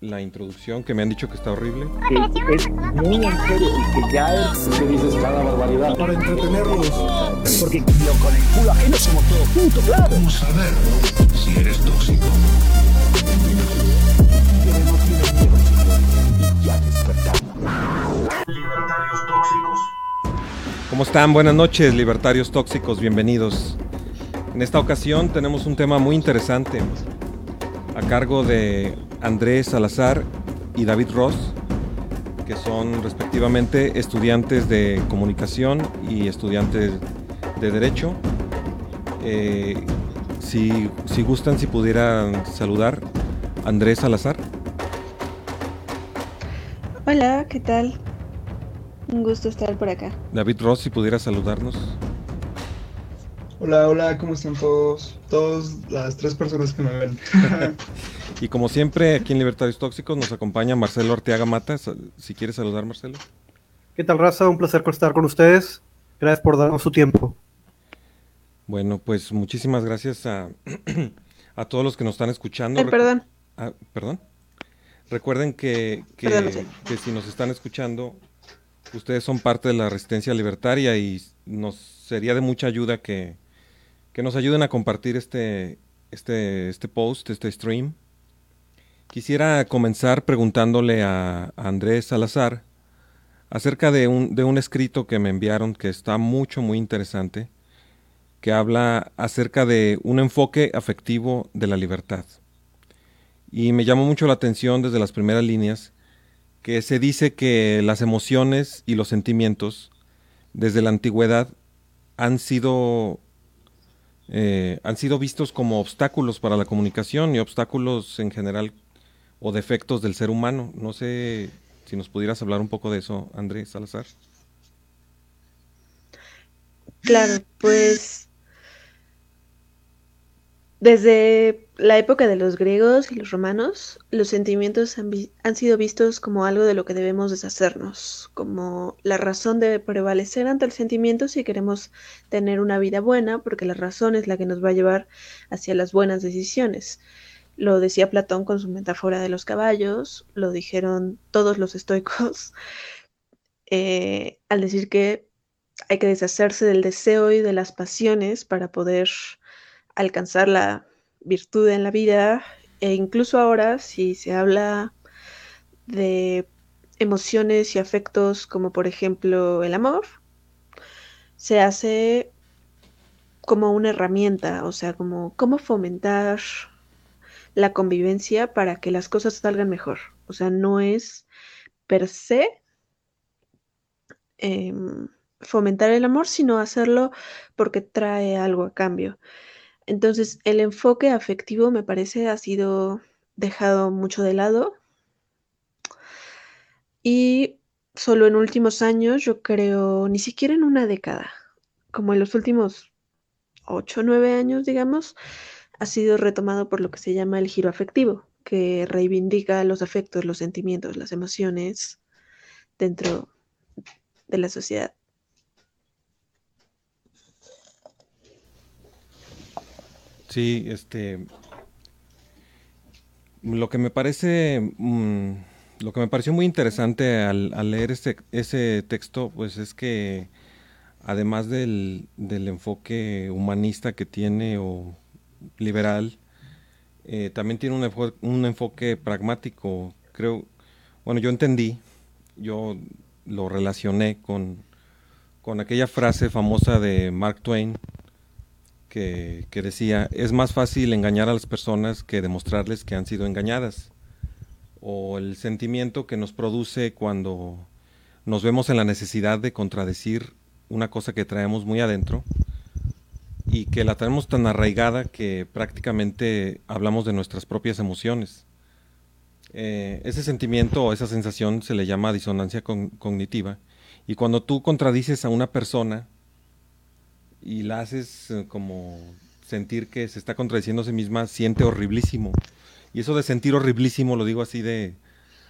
la introducción que me han dicho que está horrible. Que es muy en serio y que ya es que dices cada barbaridad. Para entretenerlos. Porque lo, con el culo ajeno somos todos juntos, claro. ¿Cómo saber si eres tóxico? Libertarios tóxicos. ¿Cómo están? Buenas noches, libertarios tóxicos, bienvenidos. En esta ocasión tenemos un tema muy interesante a cargo de Andrés Salazar y David Ross, que son respectivamente estudiantes de comunicación y estudiantes de derecho. Eh, si, si gustan, si pudieran saludar, Andrés Salazar. Hola, ¿qué tal? Un gusto estar por acá. David Ross, si pudiera saludarnos. Hola, hola, ¿cómo están todos? Todas las tres personas que me ven. Y como siempre, aquí en Libertarios Tóxicos nos acompaña Marcelo Orteaga Mata. Si quieres saludar, Marcelo. ¿Qué tal, raza? Un placer estar con ustedes. Gracias por darnos su tiempo. Bueno, pues muchísimas gracias a, a todos los que nos están escuchando. Ay, perdón. Ah, perdón. Recuerden que, que, Perdón, que si nos están escuchando, ustedes son parte de la resistencia libertaria y nos sería de mucha ayuda que, que nos ayuden a compartir este, este, este post, este stream. Quisiera comenzar preguntándole a, Andrés Salazar acerca de un, de un escrito que me enviaron que está mucho, muy interesante, que habla acerca de un enfoque afectivo de la libertad. Y me llamó mucho la atención desde las primeras líneas que se dice que las emociones y los sentimientos desde la antigüedad han sido eh, han sido vistos como obstáculos para la comunicación y obstáculos en general o defectos del ser humano. No sé si nos pudieras hablar un poco de eso, Andrés Salazar. Claro, pues desde la época de los griegos y los romanos, los sentimientos han, sido vistos como algo de lo que debemos deshacernos, como la razón debe prevalecer ante el sentimiento si queremos tener una vida buena, porque la razón es la que nos va a llevar hacia las buenas decisiones. Lo decía Platón con su metáfora de los caballos, lo dijeron todos los estoicos, eh, al decir que hay que deshacerse del deseo y de las pasiones para poder alcanzar la virtud en la vida e incluso ahora si se habla de emociones y afectos como por ejemplo el amor, se hace como una herramienta, o sea, como cómo fomentar la convivencia para que las cosas salgan mejor. O sea, no es per se em, fomentar el amor, sino hacerlo porque trae algo a cambio. Entonces, el enfoque afectivo me parece ha sido dejado mucho de lado y solo en últimos años, yo creo, ni siquiera en una década, como en los últimos 8 o 9 años, digamos, ha sido retomado por lo que se llama el giro afectivo, que reivindica los afectos, los sentimientos, las emociones dentro de la sociedad. Sí, este. Lo que me parece. mm, lo que me pareció muy interesante al, al leer ese, ese texto, pues es que además del, del enfoque humanista que tiene o liberal, eh, también tiene un, enfo- un enfoque pragmático. Creo, bueno, yo entendí, yo lo relacioné con, con aquella frase famosa de Mark Twain que, decía, es más fácil engañar a las personas que demostrarles que han sido engañadas. O el sentimiento que nos produce cuando nos vemos en la necesidad de contradecir una cosa que traemos muy adentro y que la traemos tan arraigada que prácticamente hablamos de nuestras propias emociones. Eh, ese sentimiento o esa sensación se le llama disonancia cognitiva y cuando tú contradices a una persona y la haces eh, como sentir que se está contradiciendo a sí misma, siente horriblísimo. Y eso de sentir horriblísimo lo digo así de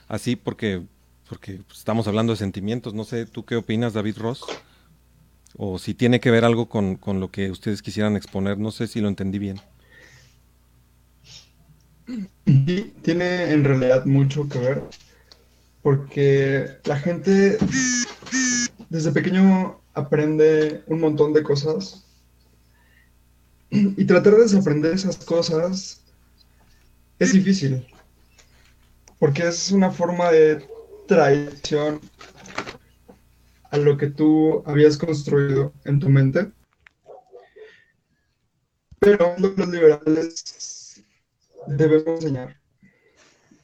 así porque porque estamos hablando de sentimientos. No sé, ¿tú qué opinas, David Ross? O si tiene que ver algo con, con lo que ustedes quisieran exponer. No sé si lo entendí bien. Y tiene en realidad mucho que ver porque la gente desde pequeño aprende un montón de cosas y tratar de desaprender esas cosas es difícil porque es una forma de traición a lo que tú habías construido en tu mente. Pero los liberales debemos enseñar.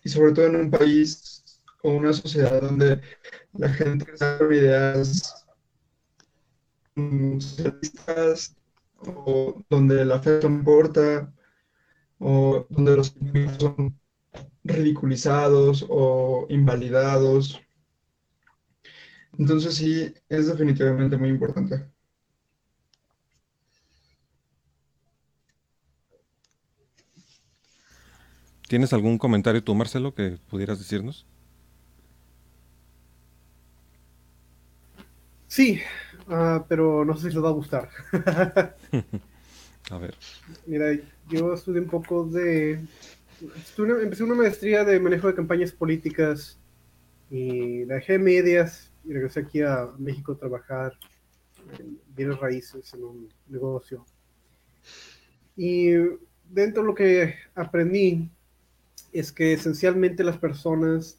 Y sobre todo en un país o una sociedad donde la gente sabe ideas socialistas o donde la fe no importa o donde los son ridiculizados o invalidados. Entonces sí, es definitivamente muy importante. ¿Tienes algún comentario tú, Marcelo, que pudieras decirnos? Sí, ah, pero no sé si les va a gustar. a ver. Mira, yo estudié un poco de... empecé una maestría de manejo de campañas políticas y la dejé medias y regresé aquí a México a trabajar en bienes raíces en un negocio. Y dentro de lo que aprendí es que esencialmente las personas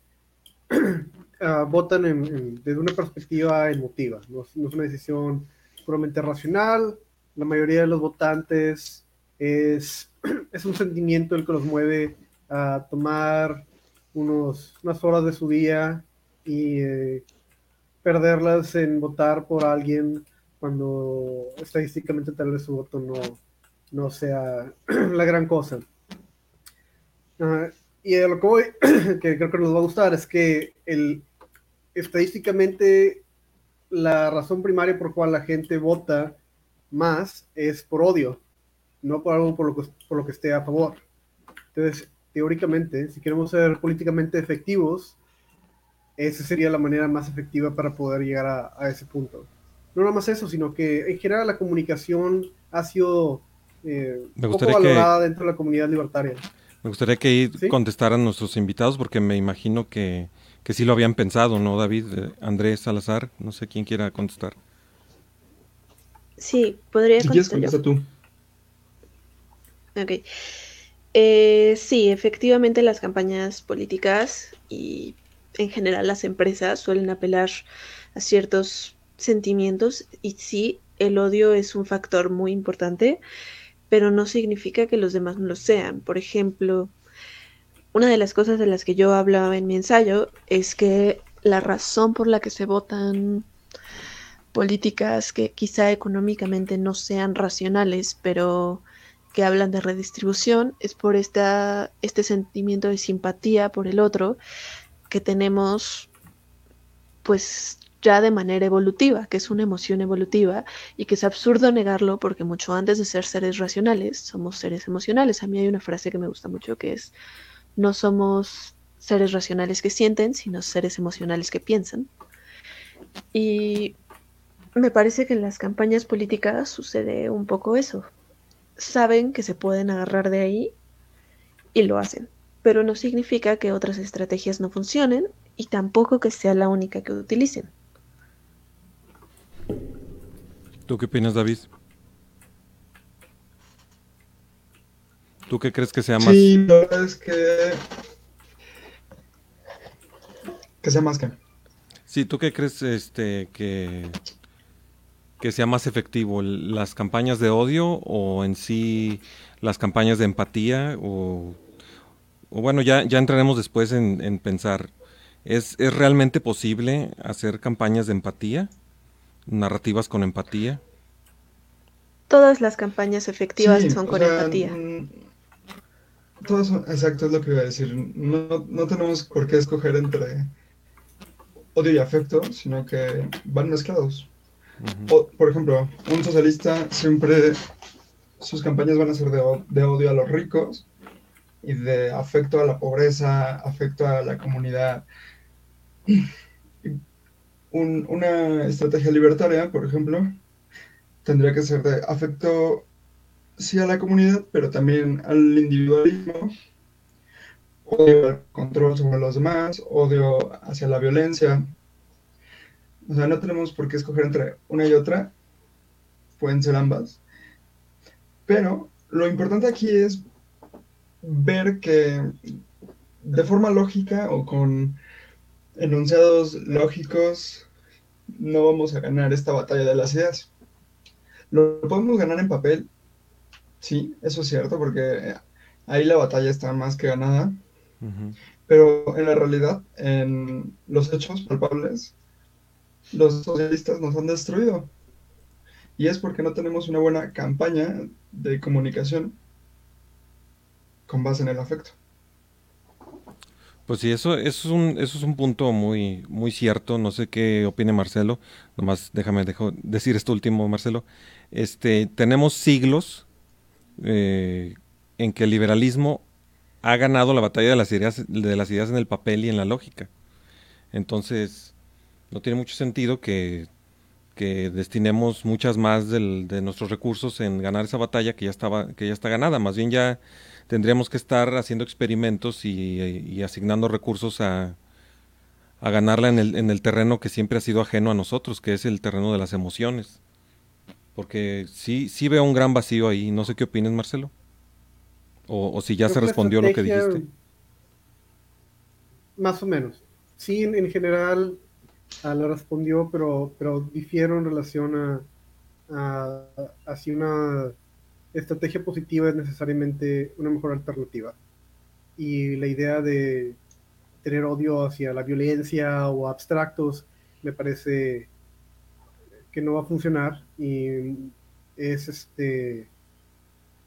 uh, votan en, desde una perspectiva emotiva, no, es una decisión puramente racional, la mayoría de los votantes es, es un sentimiento el que los mueve a tomar unos, unas horas de su día y eh, perderlas en votar por alguien cuando estadísticamente tal vez su voto no, no sea la gran cosa. Uh, y lo que voy, que creo que nos va a gustar, es que el, estadísticamente la razón primaria por cual la gente vota más es por odio, no por algo por lo que, por lo que esté a favor. Entonces, teóricamente, si queremos ser políticamente efectivos, esa sería la manera más efectiva para poder llegar a, a ese punto. No nada más eso, sino que en general la comunicación ha sido eh, poco valorada que... dentro de la comunidad libertaria. Me gustaría que ¿Sí? contestaran nuestros invitados porque me imagino que, que sí lo habían pensado, ¿no, David? Eh, Andrés Salazar, no sé quién quiera contestar. Sí, podría si contestar quieres, contesta tú. Ok. Eh, sí, efectivamente las campañas políticas y en general las empresas suelen apelar a ciertos sentimientos y sí, el odio es un factor muy importante pero no significa que los demás no lo sean. Por ejemplo, una de las cosas de las que yo hablaba en mi ensayo es que la razón por la que se votan políticas que quizá económicamente no sean racionales, pero que hablan de redistribución, es por esta, este sentimiento de simpatía por el otro que tenemos pues ya de manera evolutiva, que es una emoción evolutiva y que es absurdo negarlo porque mucho antes de ser seres racionales somos seres emocionales. A mí hay una frase que me gusta mucho que es no somos seres racionales que sienten, sino seres emocionales que piensan. Y me parece que en las campañas políticas sucede un poco eso. Saben que se pueden agarrar de ahí y lo hacen, pero no significa que otras estrategias no funcionen y tampoco que sea la única que utilicen. ¿Tú qué opinas, David? ¿Tú qué crees que sea más? Sí, la verdad es que. Que sea más que. Sí, ¿tú qué crees este, que, que sea más efectivo? ¿Las campañas de odio o en sí las campañas de empatía? O, o bueno, ya, ya entraremos después en, en pensar. ¿Es, ¿Es realmente posible hacer campañas de empatía? narrativas con empatía? Todas las campañas efectivas sí, son con sea, empatía. Son, exacto, es lo que iba a decir. No, no tenemos por qué escoger entre odio y afecto, sino que van mezclados. Uh -huh. o, por ejemplo, un socialista siempre sus campañas van a ser de, de, odio a los ricos y de afecto a la pobreza, afecto a la comunidad un, una estrategia libertaria, por ejemplo, tendría que ser de afecto sí a la comunidad, pero también al individualismo odio al control sobre los demás, odio hacia la violencia. O sea, no tenemos por qué escoger entre una y otra, pueden ser ambas. Pero lo importante aquí es ver que de forma lógica o con enunciados lógicos no vamos a ganar esta batalla de las ideas. Lo podemos ganar en papel, sí, eso es cierto, porque ahí la batalla está más que ganada. Pero en la realidad, en los hechos palpables, los socialistas nos han destruido. Y es porque no tenemos una buena campaña de comunicación con base en el afecto. Pues sí, eso, eso, es un, eso es un punto muy, muy cierto. No sé qué opine Marcelo. Nomás déjame decir esto último, Marcelo. Este, tenemos siglos eh, en que el liberalismo ha ganado la batalla de las ideas, de las ideas en el papel y en la lógica. Entonces, no tiene mucho sentido que, destinemos muchas más de nuestros recursos en ganar esa batalla que ya estaba, que ya está ganada. Más bien ya tendríamos que estar haciendo experimentos y, asignando recursos a, a ganarla en el, en el terreno que siempre ha sido ajeno a nosotros, que es el terreno de las emociones. Porque sí, sí veo un gran vacío ahí. No sé qué opinas, Marcelo. O, si ya se respondió lo que dijiste. Más o menos. Sí, en, general a lo respondió, pero, pero difiero en relación a, a, a si una estrategia positiva es necesariamente una mejor alternativa. Y la idea de tener odio hacia la violencia o abstractos me parece que no va a funcionar y es este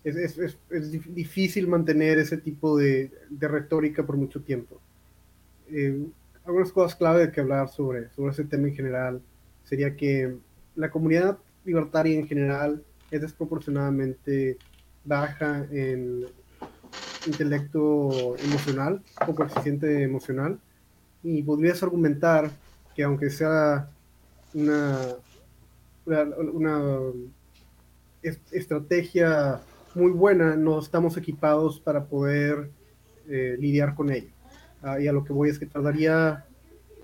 es, es, es difícil mantener ese tipo de, de retórica por mucho tiempo. Eh, algunas cosas clave de que hablar sobre, sobre ese tema en general sería que la comunidad libertaria en general es desproporcionadamente baja en intelecto emocional, poco exigente emocional, y podrías argumentar que aunque sea una, una, estrategia muy buena, no estamos equipados para poder eh, lidiar con ello. Ah, y a lo que voy es que tardaría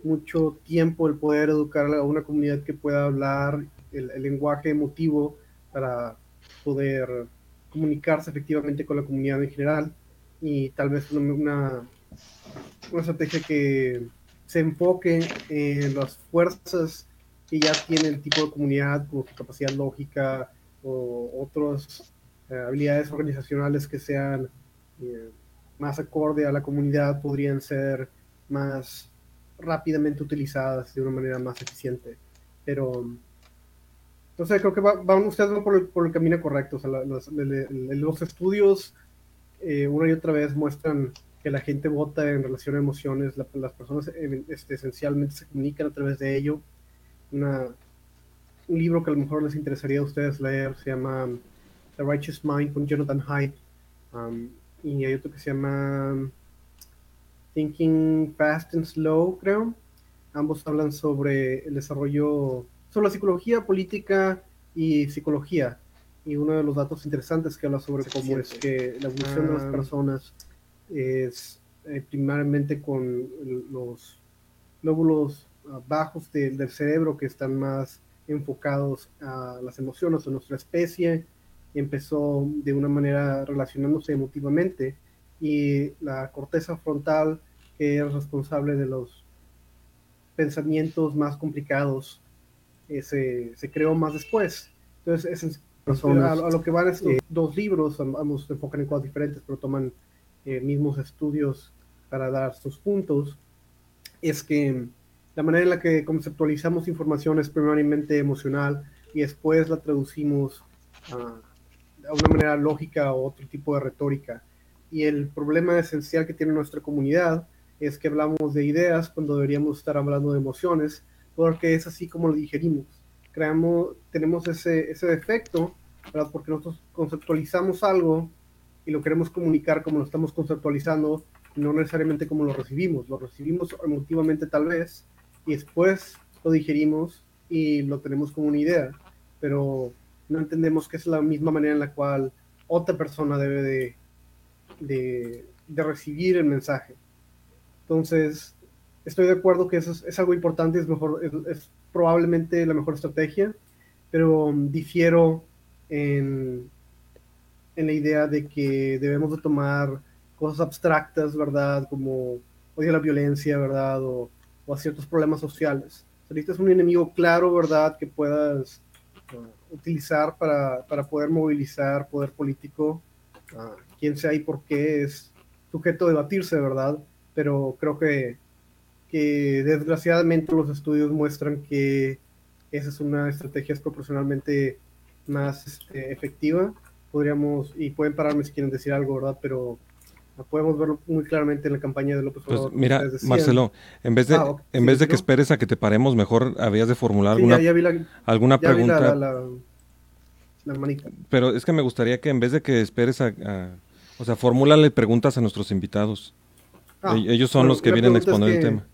mucho tiempo el poder educar a una comunidad que pueda hablar el, lenguaje emotivo para poder comunicarse efectivamente con la comunidad en general y tal vez una, una, una estrategia que se enfoque en las fuerzas que ya tiene el tipo de comunidad, como su capacidad lógica o otros eh, habilidades organizacionales que sean eh, más acorde a la comunidad podrían ser más rápidamente utilizadas de una manera más eficiente. Pero, sé, creo que van ustedes por el, por el, camino correcto. O sea, los, los, estudios eh, una y otra vez muestran que la gente vota en relación a emociones, las personas este, esencialmente se comunican a través de ello. Una, un libro que a lo mejor les interesaría a ustedes leer se llama The Righteous Mind con Jonathan Haidt. Um, y hay otro que se llama Thinking Fast and Slow, creo. Ambos hablan sobre el desarrollo, sobre la psicología política y psicología. Y uno de los datos interesantes que habla sobre cómo es que la evolución de las ah. personas es eh, primariamente con los lóbulos bajos del cerebro que están más enfocados a las emociones de nuestra especie empezó de una manera relacionándose emotivamente y la corteza frontal, que es responsable de los pensamientos más complicados, eh, se, creó más después. Entonces, a, lo que van estos dos libros, ambos se enfocan en cosas diferentes, pero toman eh, mismos estudios para dar sus puntos, es que la manera en la que conceptualizamos información es primariamente emocional y después la traducimos a a una manera lógica o otro tipo de retórica. Y el problema esencial que tiene nuestra comunidad es que hablamos de ideas cuando deberíamos estar hablando de emociones, porque es así como lo digerimos. Creamos, tenemos ese, ese defecto, ¿verdad? porque nosotros conceptualizamos algo y lo queremos comunicar como lo estamos conceptualizando, no necesariamente como lo recibimos. Lo recibimos emotivamente tal vez, y después lo digerimos y lo tenemos como una idea, pero no entendemos que es la misma manera en la cual otra persona debe de, de recibir el mensaje. Entonces, estoy de acuerdo que eso es, algo importante, es, mejor, es, probablemente la mejor estrategia, pero difiero en, en la idea de que debemos de tomar cosas abstractas, ¿verdad? Como odio la violencia, ¿verdad? O a ciertos problemas sociales. Ahorita es un enemigo claro, ¿verdad? Que puedas uh, utilizar para, para, poder movilizar poder político. Uh, quién sea y por qué es sujeto de debatirse, ¿verdad? Pero creo que, que desgraciadamente los estudios muestran que esa es una estrategia proporcionalmente más este, efectiva. Podríamos, y pueden pararme si quieren decir algo, ¿verdad? Pero podemos verlo muy claramente en la campaña de López Obrador. Pues mira, Marcelo, en vez de, ah, okay, en vez de que esperes a que te paremos, mejor habías de formular sí, alguna, ya, ya vi la, alguna pregunta. La, la. Pero es que me gustaría que en vez de que esperes a, a o sea, formúlale preguntas a nuestros invitados. Ah, Ellos son bueno, los que vienen a exponer es el tema.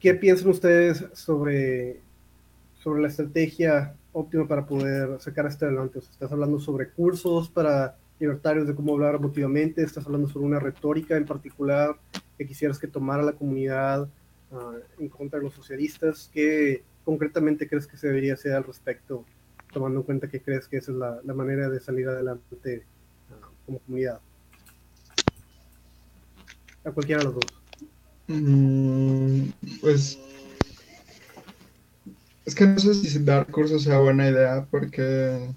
¿Qué piensan ustedes sobre, sobre la estrategia óptima para poder sacar esto adelante? O sea, estás hablando sobre cursos para libertarios de cómo hablar emotivamente, estás hablando sobre una retórica en particular que quisieras que tomara la comunidad uh, en contra de los socialistas. ¿Qué concretamente crees que se debería hacer al respecto, tomando en cuenta que crees que esa es la, la manera de salir adelante uh, como comunidad? A cualquiera de los dos. Mm, pues es que no sé si dar cursos sea buena idea porque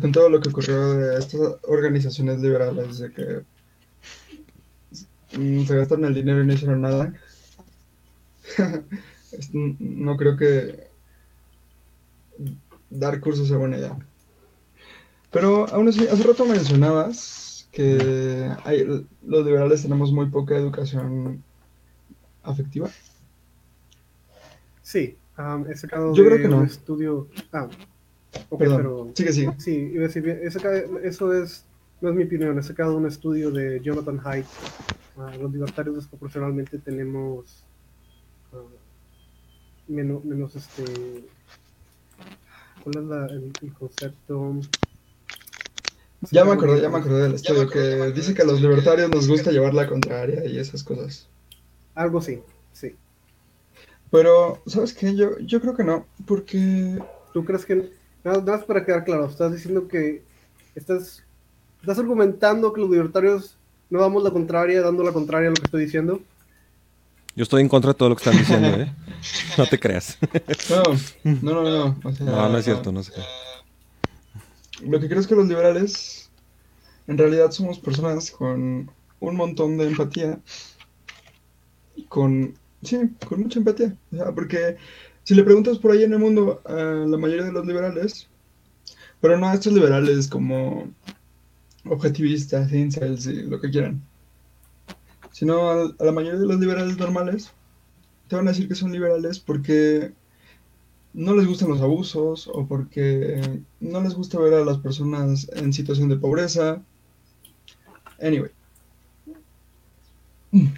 con todo lo que ocurrió de estas organizaciones liberales de que mm, se gastan el dinero y no hicieron nada no creo que dar cursos sea buena idea pero aún así hace rato mencionabas que hay, los liberales tenemos muy poca educación afectiva. Sí, um, he sacado Yo de creo que no. un estudio. Ah, ok, Perdón, pero. sigue, sigue. Sí, iba a decir, he sacado- eso es, no es mi opinión, he sacado un estudio de Jonathan Haidt. Ah, los libertarios desproporcionalmente tenemos ah, menos, menos este. ¿Cuál es la- el, el concepto? Ya me acordé, ya me acordé del estudio que dice que a los libertarios nos gusta llevar la contraria y esas cosas. Algo sí, sí. Pero, ¿sabes qué? Yo, yo creo que no, porque ¿Tú crees que.? Nada, nada más para quedar claro, estás diciendo que. Estás, estás argumentando que los libertarios no damos la contraria, dando la contraria a lo que estoy diciendo. Yo estoy en contra de todo lo que están diciendo, ¿eh? No te creas. no, no, no, no. o sea, No, no es cierto, no sé. Lo que creo es que los liberales en realidad somos personas con un montón de empatía y con, sí, con mucha empatía. O sea, porque si le preguntas por ahí en el mundo a la mayoría de los liberales, pero no a estos liberales como objetivistas, incels y lo que quieran, sino a, a la mayoría de los liberales normales, te van a decir que son liberales porque no les gustan los abusos o porque no les gusta ver a las personas en situación de pobreza. Anyway.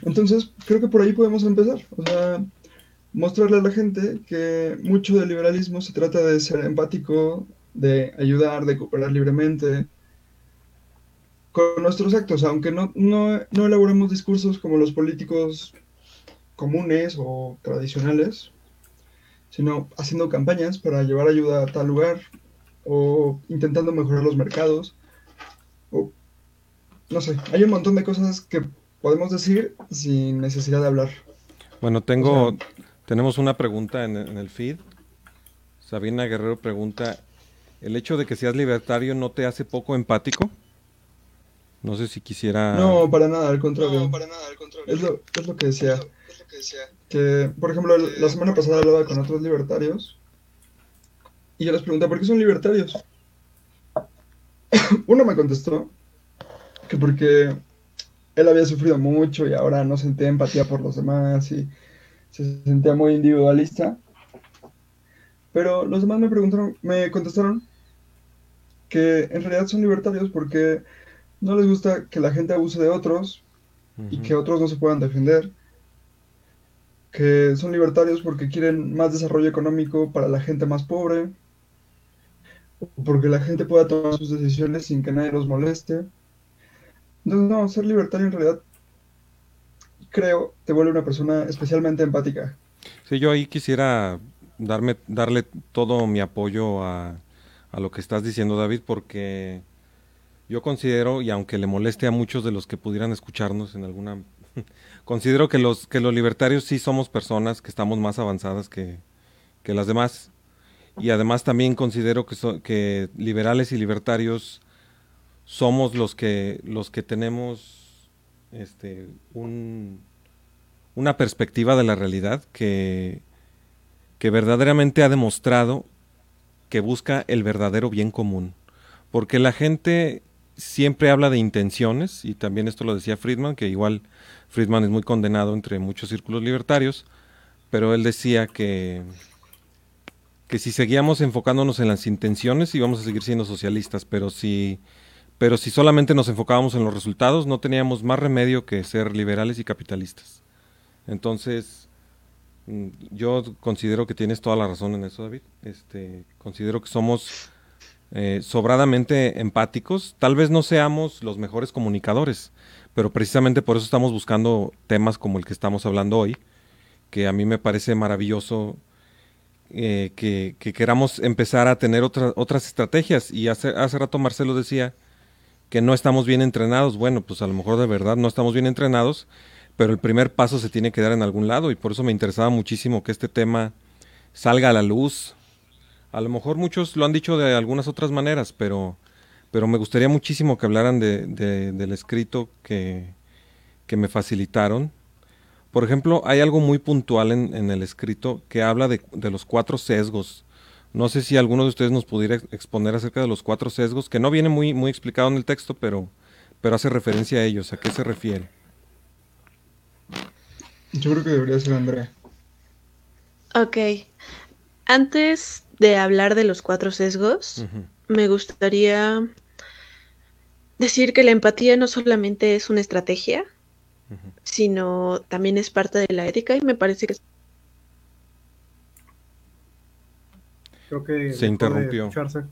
Entonces, creo que por ahí podemos empezar. O sea, mostrarle a la gente que mucho del liberalismo se trata de ser empático, de ayudar, de cooperar libremente con nuestros actos, aunque no, no, no elaboremos discursos como los políticos comunes o tradicionales, sino haciendo campañas para llevar ayuda a tal lugar o intentando mejorar los mercados o no sé, hay un montón de cosas que podemos decir sin necesidad de hablar. Bueno, tengo, O sea- tenemos una pregunta en, en el feed. Sabina Guerrero pregunta, ¿el hecho de que seas libertario no te hace poco empático? No sé si quisiera... No, para nada, al contrario. Es lo, es lo que decía. Que, por ejemplo, la semana pasada hablaba con otros libertarios y yo les pregunté, ¿por qué son libertarios? Uno me contestó que porque él había sufrido mucho y ahora no sentía empatía por los demás y se sentía muy individualista. Pero los demás me preguntaron, me contestaron que en realidad son libertarios porque no les gusta que la gente abuse de otros y que otros no se puedan defender. Que son libertarios porque quieren más desarrollo económico para la gente más pobre. Porque la gente pueda tomar sus decisiones sin que nadie los moleste. Entonces, no, ser libertario en realidad, creo, te vuelve una persona especialmente empática. Sí, yo ahí quisiera darme, darle todo mi apoyo a, a lo que estás diciendo, David, porque yo considero, y aunque le moleste a muchos de los que pudieran escucharnos en alguna... considero que los, que los libertarios sí somos personas que estamos más avanzadas que, que las demás. Y además también considero que, so- que liberales y libertarios somos los que, los que tenemos este, un, una perspectiva de la realidad que, que verdaderamente ha demostrado que busca el verdadero bien común. Porque la gente siempre habla de intenciones, y también esto lo decía Friedman, que igual Friedman es muy condenado entre muchos círculos libertarios, pero él decía que, que si seguíamos enfocándonos en las intenciones íbamos a seguir siendo socialistas, pero si, pero si solamente nos enfocábamos en los resultados no teníamos más remedio que ser liberales y capitalistas. Entonces, mm, yo considero que tienes toda la razón en eso, David. Este, considero que somos eh, sobradamente empáticos. Tal vez no seamos los mejores comunicadores, pero precisamente por eso estamos buscando temas como el que estamos hablando hoy, que a mí me parece maravilloso eh, que, que queramos empezar a tener otra- otras estrategias. Y hace, hace rato Marcelo decía que no estamos bien entrenados. Bueno, pues a lo mejor de verdad no estamos bien entrenados, pero el primer paso se tiene que dar en algún lado y por eso me interesaba muchísimo que este tema salga a la luz. A lo mejor muchos lo han dicho de algunas otras maneras, pero, pero me gustaría muchísimo que hablaran de, de- del escrito que, que me facilitaron. Por ejemplo, hay algo muy puntual en, en el escrito que habla de, de los cuatro sesgos. No sé si alguno de ustedes nos pudiera ex- exponer acerca de los cuatro sesgos, que no viene muy, muy explicado en el texto, pero, pero hace referencia a ellos. ¿A qué se refiere? Yo creo que debería ser Andrea. Ok. Antes de hablar de los cuatro sesgos, me gustaría decir que la empatía no solamente es una estrategia, sino también es parte de la ética y me parece que Creo que Se interrumpió. escucharse.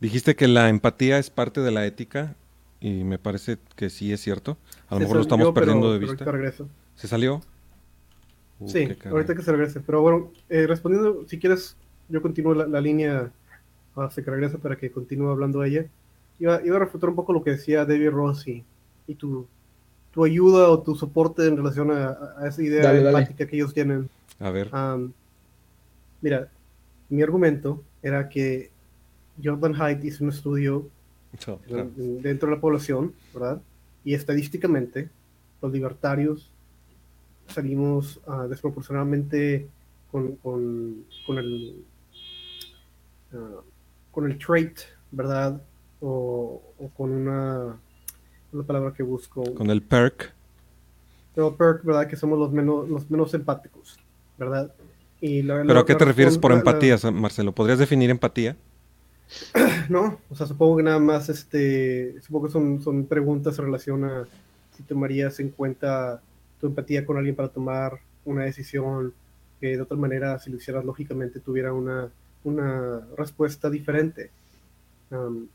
Dijiste que la empatía es parte de la ética y me parece que sí es cierto. A lo Se mejor lo estamos pero- perdiendo de vista. regreso. ¿Se salió? Uh, sí, ahorita que se regrese. Pero bueno, eh, respondiendo, si quieres, yo continúo la, la línea hasta que regrese para que continúe hablando ella. Iba, iba a refutar un poco lo que decía David Ross y, y tu, tu ayuda o tu soporte en relación a, a esa idea Dale, dale. empática que ellos tienen. A ver. Mira, mi argumento era que Jordan Haidt hizo un estudio dentro de la población, ¿verdad? Y estadísticamente, los libertarios salimos ah, desproporcionadamente con, con, con el ah, con el trait, ¿verdad? O, o con una la palabra que busco. Con el perk. No, perk, ¿verdad? Que somos los menos, los menos empáticos, ¿verdad? Y la- ¿Pero la- a qué te refieres por la- empatía, Marcelo? ¿Podrías definir empatía? No, o sea, supongo que nada más, este, supongo que son, son preguntas en relación a si tomarías en cuenta tu empatía con alguien para tomar una decisión que de otra manera, si lo hicieras lógicamente, tuviera una, una respuesta diferente. Um,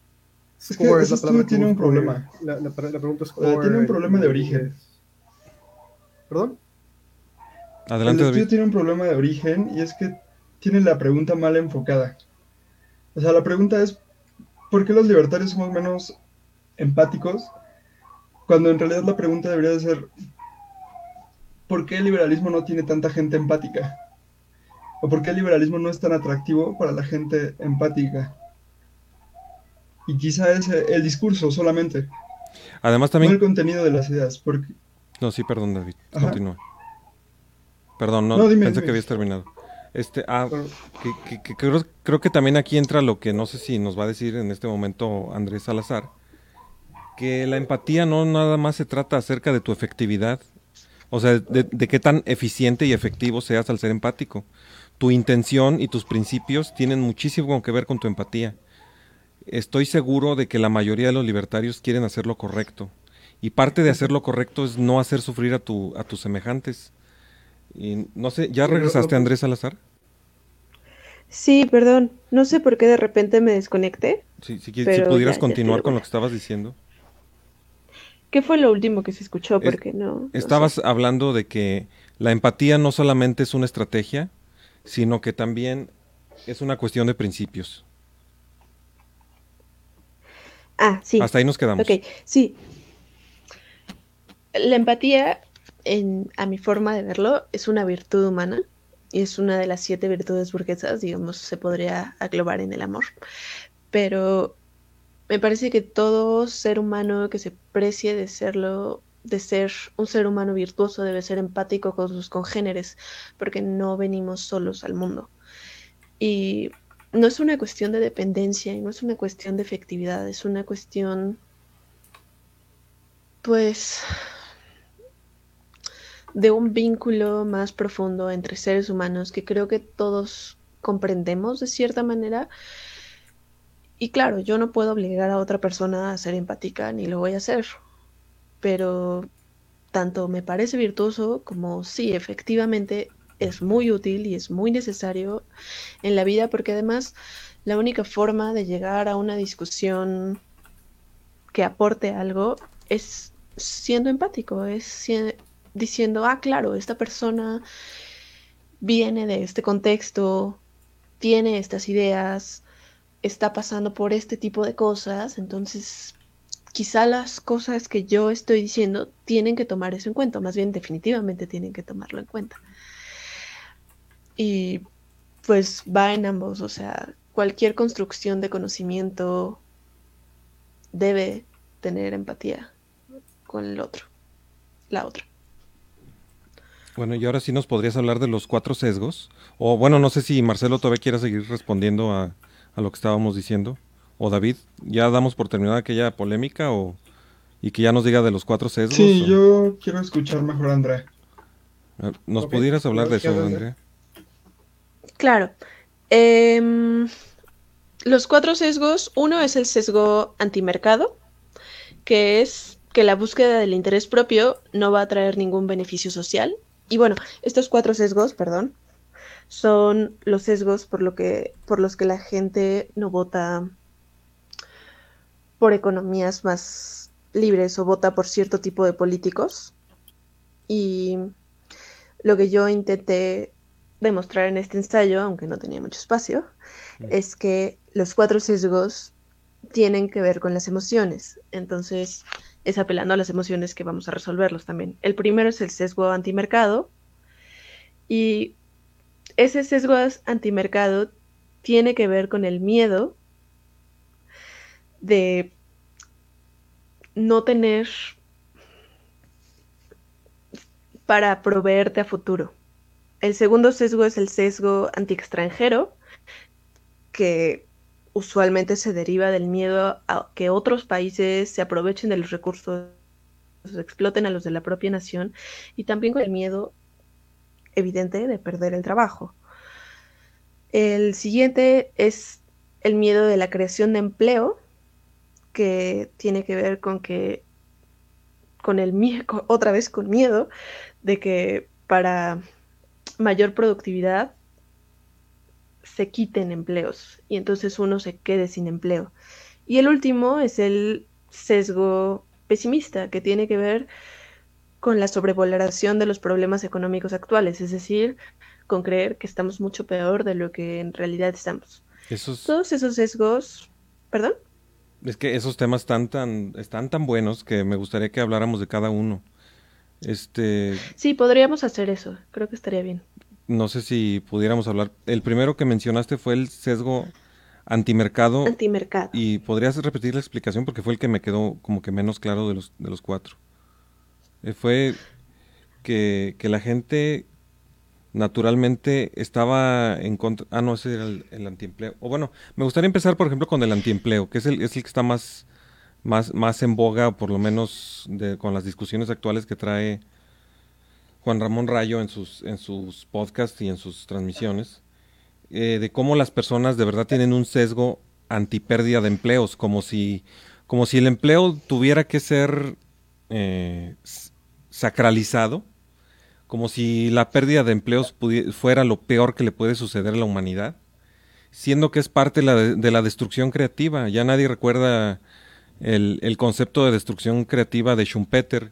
Es que score ese la estudio palabra que tiene un problema. La, la, la pregunta score tiene un problema de en origen. ¿Perdón? Adelante, el estudio David. tiene un problema de origen y es que tiene la pregunta mal enfocada. O sea, la pregunta es, ¿por qué los libertarios somos menos empáticos? Cuando en realidad la pregunta debería de ser, ¿por qué el liberalismo no tiene tanta gente empática? ¿O por qué el liberalismo no es tan atractivo para la gente empática? Y quizá es eh, el discurso solamente, Además no el también... contenido de las ideas. Porque No, sí, perdón, David. Ajá. Continúa. Perdón, no, No, dime, pensé dime. que habías terminado. Este, ah, Bueno, que, que- que creo, creo que también aquí entra lo que no sé si nos va a decir en este momento Andrés Salazar, que la empatía no nada más se trata acerca de tu efectividad, o sea, de, de qué tan eficiente y efectivo seas al ser empático. Tu intención y tus principios tienen muchísimo que ver con tu empatía. Estoy seguro de que la mayoría de los libertarios quieren hacer lo correcto. Y parte de hacer lo correcto es no hacer sufrir a, tu, a tus semejantes. Y no sé, ¿ya regresaste, Andrés Salazar? Sí, perdón, no sé por qué de repente me desconecté. Si, pudieras ya- continuar con lo que estabas diciendo. ¿Qué fue lo último que se escuchó? Es- Porque no. no Estabas sé. hablando de que la empatía no solamente es una estrategia, sino que también es una cuestión de principios. Ah, sí. Hasta ahí nos quedamos. Ok, sí. La empatía, a mi forma de verlo, es una virtud humana y es una de las siete virtudes burguesas, digamos, se podría aglobar en el amor. Pero me parece que todo ser humano que se precie de serlo, de ser un ser humano virtuoso, debe ser empático con sus congéneres, porque no venimos solos al mundo. Y no es una cuestión de dependencia y no es una cuestión de efectividad, es una cuestión, pues, de un vínculo más profundo entre seres humanos que creo que todos comprendemos de cierta manera. Y claro, yo no puedo obligar a otra persona a ser empática, ni lo voy a hacer, pero tanto me parece virtuoso como sí, efectivamente es muy útil y es muy necesario en la vida porque además la única forma de llegar a una discusión que aporte algo es siendo empático, es diciendo, ah, claro, esta persona viene de este contexto, tiene estas ideas, está pasando por este tipo de cosas, entonces quizá las cosas que yo estoy diciendo tienen que tomar eso en cuenta, más bien definitivamente tienen que tomarlo en cuenta. Y pues va en ambos, o sea, cualquier construcción de conocimiento debe tener empatía con el otro, la otra. Bueno, y ahora sí nos podrías hablar de los cuatro sesgos. O bueno, no sé si Marcelo todavía quiera seguir respondiendo a, a lo que estábamos diciendo. O David, ¿ya damos por terminada aquella polémica o y que ya nos diga de los cuatro sesgos? Sí, o- yo quiero escuchar mejor a André. Ah, ¿Nos pudieras hablar de eso, Andrea? Claro. Em, los cuatro sesgos, uno es el sesgo antimercado, que es que la búsqueda del interés propio no va a traer ningún beneficio social. Y bueno, estos cuatro sesgos, perdón, son los sesgos por lo que, por los que la gente no vota por economías más libres o vota por cierto tipo de políticos. Y lo que yo intenté demostrar en este ensayo, aunque no tenía mucho espacio, es que los cuatro sesgos tienen que ver con las emociones. Entonces, es apelando a las emociones que vamos a resolverlos también. El primero es el sesgo antimercado. Y ese sesgo antimercado tiene que ver con el miedo de no tener para proveerte a futuro. El segundo sesgo es el sesgo antiextranjero, que usualmente se deriva del miedo a que otros países se aprovechen de los recursos, exploten a los de la propia nación, y también con el miedo evidente de perder el trabajo. El siguiente es el miedo de la creación de empleo, que tiene que ver con que, con el miedo, otra vez con miedo, de que para mayor productividad se quiten empleos y entonces uno se quede sin empleo. Y el último es el sesgo pesimista, que tiene que ver con la sobrevaloración de los problemas económicos actuales, es decir, con creer que estamos mucho peor de lo que en realidad estamos. Esos, Todos esos sesgos, perdón. es que esos temas están tan, están tan buenos que me gustaría que habláramos de cada uno. Este, Sí, podríamos hacer eso, creo que estaría bien. No sé si pudiéramos hablar. El primero que mencionaste fue el sesgo antimercado. Antimercado. ¿Y podrías repetir la explicación? Porque fue el que me quedó como que menos claro de los, de los cuatro. Eh, fue que, que la gente naturalmente estaba en contra... Ah, no, ese era el, el antiempleo. O bueno, me gustaría empezar, por ejemplo, con el antiempleo, que es el, es el que está más, más, más en boga, por lo menos de, con las discusiones actuales que trae Juan Ramón Rayo en sus, en sus podcasts y en sus transmisiones eh, de cómo las personas de verdad tienen un sesgo antipérdida de empleos, como si, como si el empleo tuviera que ser eh, sacralizado, como si la pérdida de empleos fuera lo peor que le puede suceder a la humanidad, siendo que es parte la, de, de la destrucción creativa. Ya nadie recuerda el, el concepto de destrucción creativa de Schumpeter.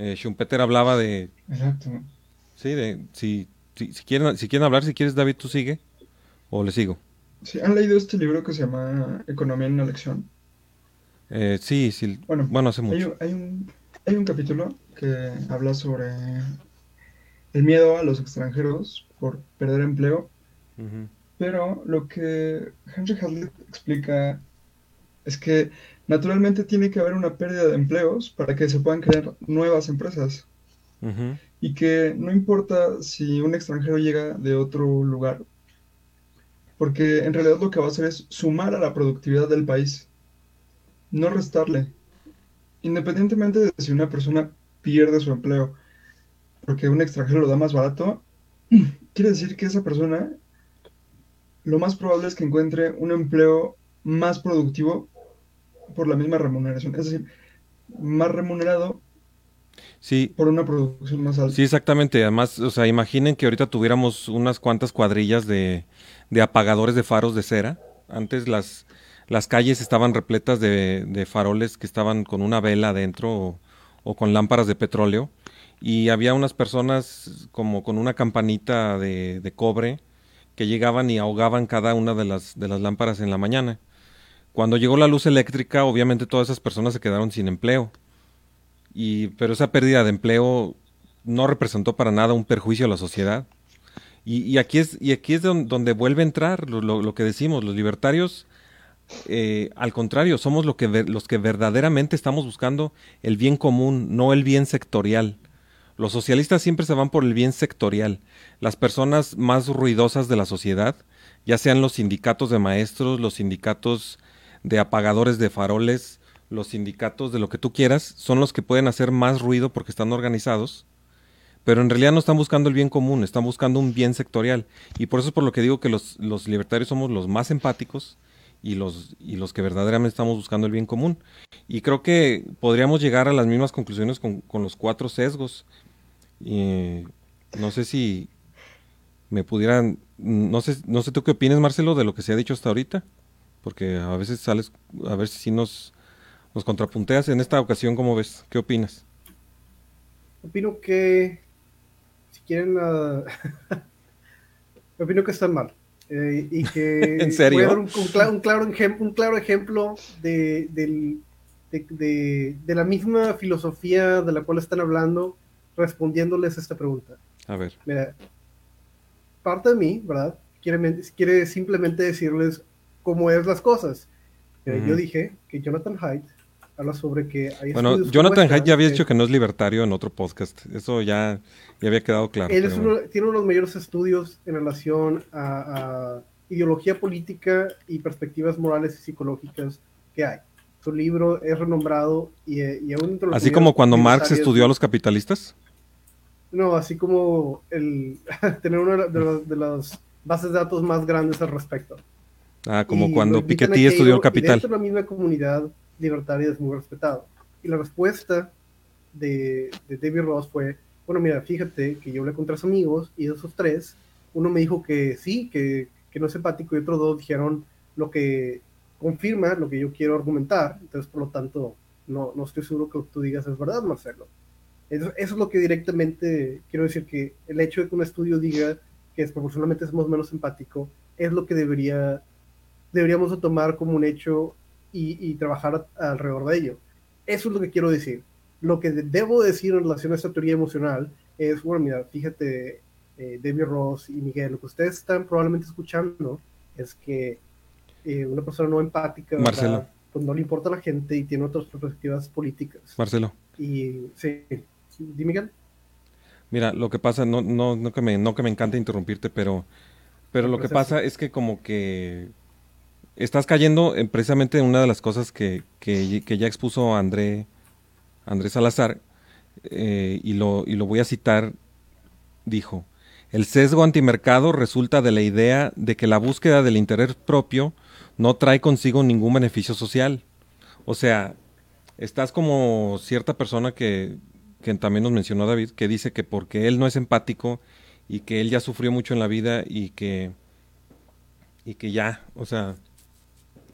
Eh, Schumpeter hablaba de, Exacto. sí, de, si, si, si quieren, si quieren hablar, si quieres David, tú sigue, o le sigo. Sí, ¿han leído este libro que se llama Economía en una lección? Eh, sí, sí, bueno, Bueno, hace mucho. hay un, hay un capítulo que habla sobre el miedo a los extranjeros por perder empleo, pero lo que Henry Hazlitt explica es que naturalmente tiene que haber una pérdida de empleos para que se puedan crear nuevas empresas y que no importa si un extranjero llega de otro lugar, porque en realidad lo que va a hacer es sumar a la productividad del país, no restarle. Independientemente de si una persona pierde su empleo porque un extranjero lo da más barato, quiere decir que esa persona lo más probable es que encuentre un empleo más productivo por la misma remuneración, es decir, más remunerado Sí, por una producción más alta. Sí, exactamente. Además, o sea, imaginen que ahorita tuviéramos unas cuantas cuadrillas de, de apagadores de faros de cera. Antes las, las calles estaban repletas de, de faroles que estaban con una vela adentro o, o con lámparas de petróleo. Y había unas personas como con una campanita de, de cobre que llegaban y ahogaban cada una de las, de las lámparas en la mañana. Cuando llegó la luz eléctrica, obviamente todas esas personas se quedaron sin empleo. Y, pero esa pérdida de empleo no representó para nada un perjuicio a la sociedad. Y, aquí es, y aquí es don- donde vuelve a entrar lo, que decimos, los libertarios, eh, al contrario, somos que los que verdaderamente estamos buscando el bien común, no el bien sectorial. Los socialistas siempre se van por el bien sectorial. Las personas más ruidosas de la sociedad, ya sean los sindicatos de maestros, los sindicatos de apagadores de faroles, los sindicatos de lo que tú quieras, son los que pueden hacer más ruido porque están organizados, pero en realidad no están buscando el bien común, están buscando un bien sectorial. Y por eso es por lo que digo que los, los libertarios somos los más empáticos y los, y los que verdaderamente estamos buscando el bien común. Y creo que podríamos llegar a las mismas conclusiones con, con los cuatro sesgos. No sé si me pudieran, no sé, no sé tú qué opinas, Marcelo, de lo que se ha dicho hasta ahorita, porque a veces sales, a ver si nos, nos contrapunteas en esta ocasión, ¿cómo ves? ¿Qué opinas? Opino que, si quieren, ah, opino que están mal. Eh, y que ¿En serio? voy a dar un, un cla- un claro, ejem- un claro ejemplo de, del- de- de- de la misma filosofía de la cual están hablando, respondiéndoles esta pregunta. A ver. Mira, parte de mí, ¿verdad? Quiere, quiere simplemente decirles cómo es las cosas. Ujú. Yo dije que Jonathan Haidt habla sobre que hay Bueno, Jonathan Haidt ya había dicho que no es libertario en otro podcast. Eso ya, ya había quedado claro. Él es bueno. uno- tiene uno de los mayores estudios en relación a, a ideología política y perspectivas morales y psicológicas que hay. Su libro es renombrado y, eh, y aún entre los Así como cuando Marx estudió a los capitalistas. No, así como el tener una de las, de las bases de datos más grandes al respecto. Ah, como Y cuando Piketty estudió el capital. dentro de la misma comunidad libertaria es muy respetado. Y la respuesta de, de David Ross fue, bueno, mira, fíjate que yo hablé con tres amigos y de esos tres, uno me dijo que sí, que, que no es empático y otros dos dijeron lo que confirma lo que yo quiero argumentar. Entonces, por lo tanto, no, no estoy seguro que tú digas es verdad, Marcelo. Eso, eso es lo que directamente quiero decir que el hecho de que un estudio diga que desproporcionalmente somos menos empático es lo que debería deberíamos de tomar como un hecho y, y trabajar a- alrededor de ello. Eso es lo que quiero decir. Lo que de- debo decir en relación a esta teoría emocional es, bueno, mira, fíjate, eh, David Ross y Miguel, lo que ustedes están probablemente escuchando es que eh, una persona no empática. Marcelo. pues no le importa a la gente y tiene otras perspectivas políticas. Marcelo, Y sí, ¿Di Miguel? mira, lo que pasa, no, no, no que me, no que me encanta interrumpirte, pero, pero lo que pasa es que como que estás cayendo en precisamente en una de las cosas que, que, que ya expuso André, Andrés Salazar, eh, y, lo, y lo voy a citar, dijo, el sesgo antimercado resulta de la idea de que la búsqueda del interés propio no trae consigo ningún beneficio social. O sea, estás como cierta persona que, que también nos mencionó David, que dice que porque él no es empático y que él ya sufrió mucho en la vida y que, y que ya, o sea,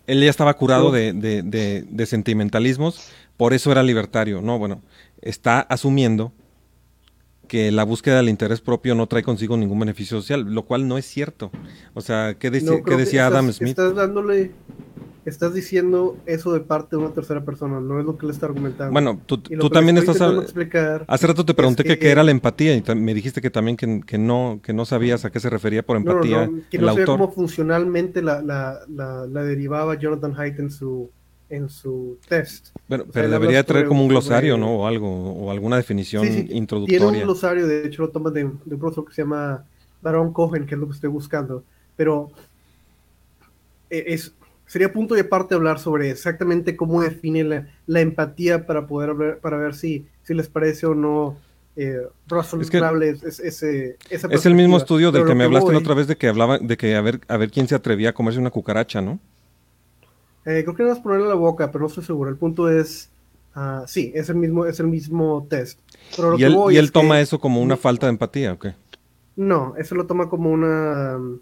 él ya estaba curado de, de- de- de sentimentalismos, por eso era libertario. No, bueno, está asumiendo que la búsqueda del interés propio no trae consigo ningún beneficio social, lo cual no es cierto. O sea, ¿qué, deci- No, qué creo que decía estás- Adam Smith? Estás dándole, estás diciendo eso de parte de una tercera persona, no es lo que le está argumentando. Bueno, tú, tú también estás... hab- explicar. Hace rato te es pregunté que, que- qué era la empatía y me dijiste que también que, que no, que no sabías a qué se refería por No, no, empatía no, que el no sé autor. cómo funcionalmente la, la, la, la derivaba Jonathan Haidt en su, en su test. Bueno, O sea, pero debería traer como un glosario, ¿no? O algo, o alguna definición Sí, sí, Tiene un introductoria. glosario, de hecho lo toma de, de un profesor que se llama Baron Cohen, que es lo que estoy buscando. Pero eh, es, sería punto y aparte hablar sobre exactamente cómo define la, la empatía para poder hablar, para ver si, si les parece o no eh, razonable es- es- ese, esa Es el mismo estudio del Pero que me hablaste la voy- otra vez de que hablaba de que a ver, a ver quién se atrevía a comerse una cucaracha, ¿no? Eh, creo que no vas a ponerle la boca, pero no estoy seguro. El punto es, ah, sí, es el mismo, es el mismo test. Pero lo Y que él, voy y él es toma que- eso como una falta de empatía, ¿ok? No, eso lo toma como una um,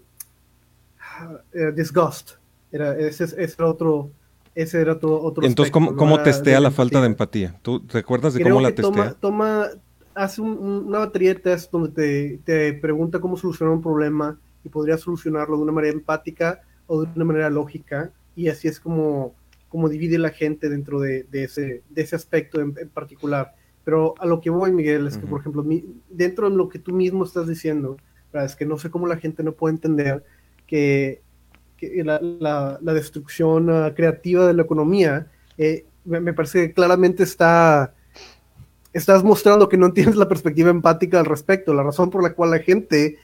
eh, disgust. Era, ese, ese era otro, ese era otro, otro Entonces, aspecto, ¿cómo, cómo testea la falta de empatía? ¿Tú te acuerdas de Creo cómo la que toma, testea? toma, hace un- un- una batería de test donde te, te pregunta cómo solucionar un problema y podría solucionarlo de una manera empática o de una manera lógica y así es como, como divide la gente dentro de, de ese, de ese aspecto en, en particular. Pero a lo que voy, Miguel, es que, Ujú. por ejemplo, mi- dentro de lo que tú mismo estás diciendo, ¿verdad? es que no sé cómo la gente no puede entender que, que la, la- la destrucción ah, creativa de la economía, eh, me, me parece que claramente está, estás mostrando que no tienes la perspectiva empática al respecto. La razón por la cual la gente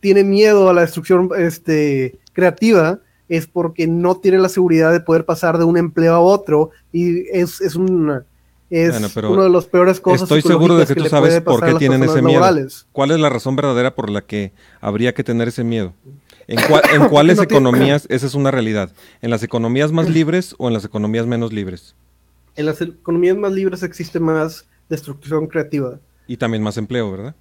tiene miedo a la destrucción este, creativa es porque no tiene la seguridad de poder pasar de un empleo a otro y es, es una... Es Bueno, pero una de las peores cosas Estoy seguro de que tú sabes por qué tienen ese miedo. laborales. ¿Cuál es la razón verdadera por la que habría que tener ese miedo? ¿En, cua- en cuáles No tiene- economías esa es una realidad? ¿En las economías más libres o en las economías menos libres? En las economías más libres existe más destrucción creativa Y también más empleo, ¿verdad?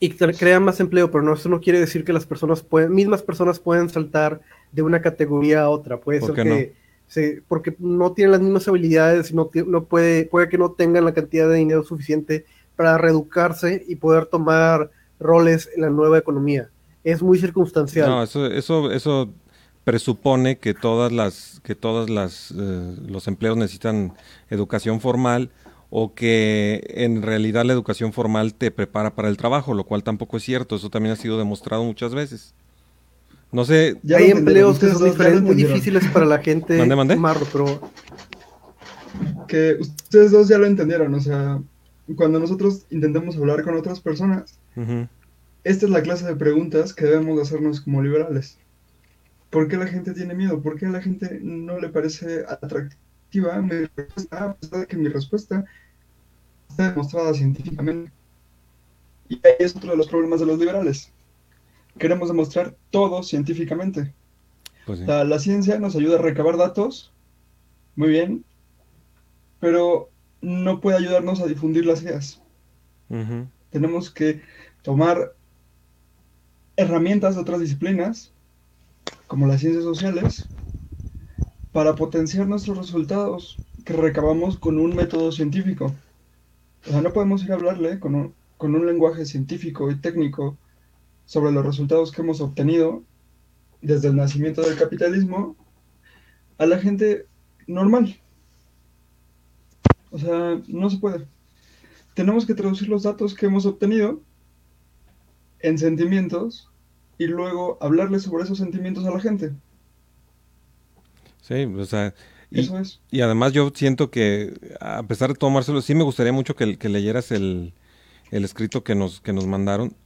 y cre- crea más empleo, pero no, eso no quiere decir que las personas pueden, mismas personas pueden saltar de una categoría a otra. Puede ¿Por ser que se- porque no tienen las mismas habilidades no, no puede, puede que no tengan la cantidad de dinero suficiente para reeducarse y poder tomar roles en la nueva economía. Es muy circunstancial. No, eso, eso, eso presupone que todas las, que todas las eh, los empleos necesitan educación formal o que en realidad la educación formal te prepara para el trabajo, lo cual tampoco es cierto. Eso también ha sido demostrado muchas veces. No sé, Ya Hay empleos que son diferentes, muy difíciles para la gente Mande, mande. marro, pero Que ustedes dos ya lo entendieron, o sea, cuando nosotros intentamos hablar con otras personas, ujú, esta es la clase de preguntas que debemos de hacernos como liberales. ¿Por qué la gente tiene miedo? ¿Por qué a la gente no le parece atractiva mi respuesta? A pesar de que mi respuesta está demostrada científicamente. Y ahí es otro de los problemas de los liberales. Queremos demostrar todo científicamente. pues sí. La, la ciencia nos ayuda a recabar datos, muy bien, pero no puede ayudarnos a difundir las ideas. Tenemos que tomar herramientas de otras disciplinas, como las ciencias sociales, para potenciar nuestros resultados que recabamos con un método científico. O sea, no podemos ir a hablarle con un, con un lenguaje científico y técnico sobre los resultados que hemos obtenido desde el nacimiento del capitalismo a la gente normal. O sea, no se puede. Tenemos que traducir los datos que hemos obtenido en sentimientos y luego hablarle sobre esos sentimientos a la gente. Sí, o sea, y, Eso es. y además yo siento que a pesar de tomárselo, sí me gustaría mucho que, que leyeras el, el escrito que nos, que nos mandaron,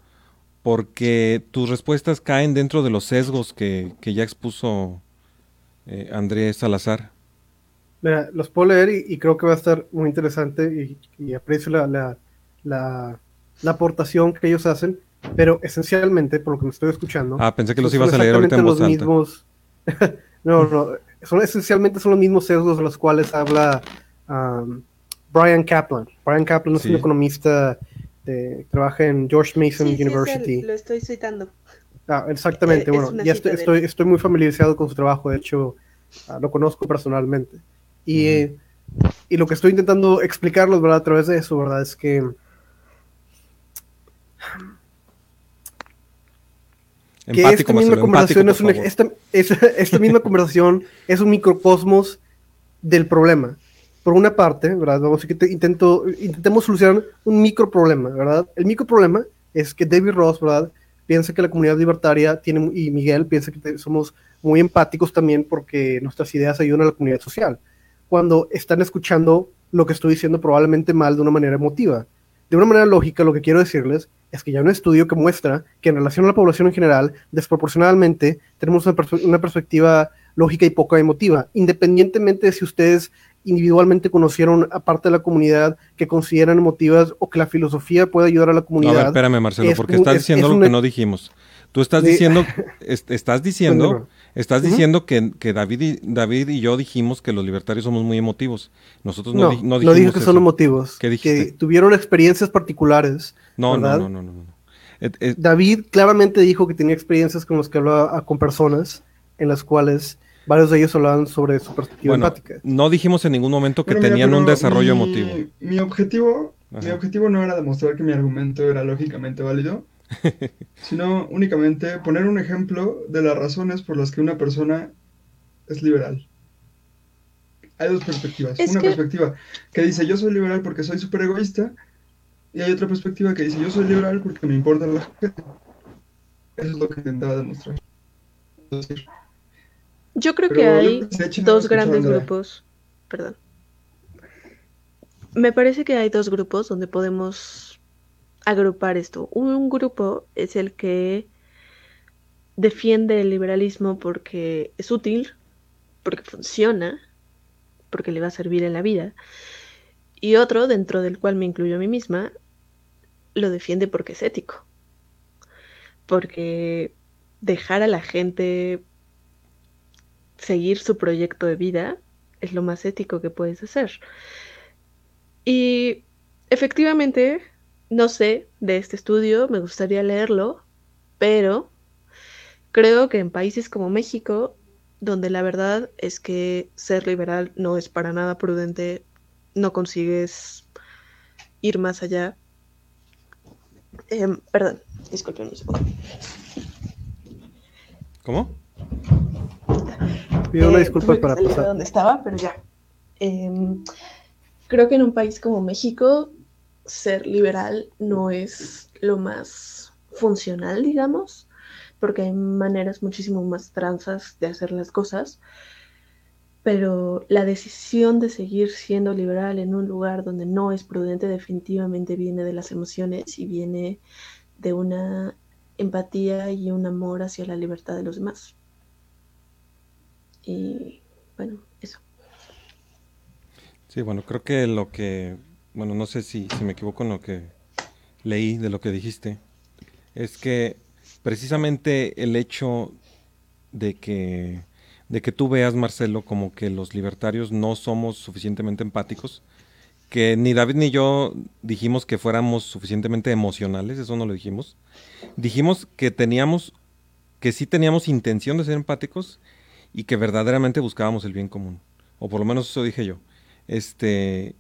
porque tus respuestas caen dentro de los sesgos que, que ya expuso eh, Andrés Salazar. Mira, los puedo leer y, y creo que va a estar muy interesante y, y aprecio la, la, la, la aportación que ellos hacen, pero esencialmente, por lo que me estoy escuchando, Ah, pensé que los ibas a leer ahorita en voz exactamente alta. los mismos- no, no, son esencialmente son los mismos sesgos de los cuales habla um, Brian Kaplan. Brian Kaplan es Sí. un economista que trabaja en George Mason Sí, sí, es University. el- lo estoy citando. Ah, exactamente, Eh, es bueno, ya estoy, estoy, estoy muy familiarizado con su trabajo, de hecho, Ah, lo conozco personalmente. Y, eh, y lo que estoy intentando explicarlos, ¿verdad? A través de eso, ¿verdad? Es que que esta misma conversación es un, esta, esta- esta misma conversación es un microcosmos del problema. Por una parte, ¿verdad? Vamos a que te- intento, intentemos solucionar un microproblema, ¿verdad? El microproblema es que David Ross, ¿verdad? Piensa que la comunidad libertaria tiene, y Miguel piensa que te- somos muy empáticos también porque nuestras ideas ayudan a la comunidad social. Cuando están escuchando lo que estoy diciendo probablemente mal de una manera emotiva. De una manera lógica, lo que quiero decirles es que ya hay un estudio que muestra que en relación a la población en general, desproporcionalmente, tenemos una, perspectiva lógica y poco emotiva, independientemente de si ustedes individualmente conocieron a parte de la comunidad que consideran emotivas o que la filosofía puede ayudar a la No, a comunidad. ver, espérame, Marcelo, es porque un- estás es- diciendo es lo una- que no dijimos. Tú estás diciendo, est- estás diciendo, Estás diciendo que, que David, y, David y yo dijimos que los libertarios somos muy emotivos. Nosotros no, No, di- no, no dijimos dije que son eso. emotivos. ¿Qué dijiste? Que tuvieron experiencias particulares. No, no, ¿verdad? no, no, no, no. Et- et- David claramente dijo que tenía experiencias con las que hablaba ah, con personas en las cuales varios de ellos hablaban sobre su perspectiva bueno, empática. no dijimos en ningún momento que Bueno, mira, tenían un desarrollo mi- emotivo. Mi objetivo, mi objetivo no era demostrar que mi argumento era lógicamente válido, sino únicamente poner un ejemplo de las razones por las que una persona es liberal. Hay dos perspectivas. Es una que- perspectiva que dice yo soy liberal porque soy súper egoísta y hay otra perspectiva que dice yo soy liberal porque me importa la gente. Eso es lo que intentaba demostrar. Yo creo que hay dos grandes grupos. Perdón. Me parece que hay dos grupos donde podemos agrupar esto. Un grupo es el que defiende el liberalismo porque es útil, porque funciona, porque le va a servir en la vida. Y otro, dentro del cual me incluyo a mí misma, lo defiende porque es ético. Porque dejar a la gente seguir su proyecto de vida es lo más ético que puedes hacer. Y efectivamente, no sé de este estudio, me gustaría leerlo, pero creo que en países como México, donde la verdad es que ser liberal no es para nada prudente, no consigues ir más allá. Em, perdón, disculpen un segundo. ¿Cómo? Pido una Eh, disculpa tuve que para salir de pasar. donde estaba, pero ya. Em, creo que en un país como México, ser liberal no es lo más funcional, digamos, porque hay maneras muchísimo más transas de hacer las cosas. Pero la decisión de seguir siendo liberal en un lugar donde no es prudente definitivamente viene de las emociones y viene de una empatía y un amor hacia la libertad de los demás. Y bueno, eso. Sí, bueno, creo que lo que, bueno, no sé si, me equivoco en lo que leí de lo que dijiste, es que precisamente el hecho de que, de que tú veas, Marcelo, como que los libertarios no somos suficientemente empáticos, que ni David ni yo dijimos que fuéramos suficientemente emocionales, eso no lo dijimos. Dijimos que teníamos, que sí teníamos intención de ser empáticos y que verdaderamente buscábamos el bien común. O por lo menos eso dije yo. Este.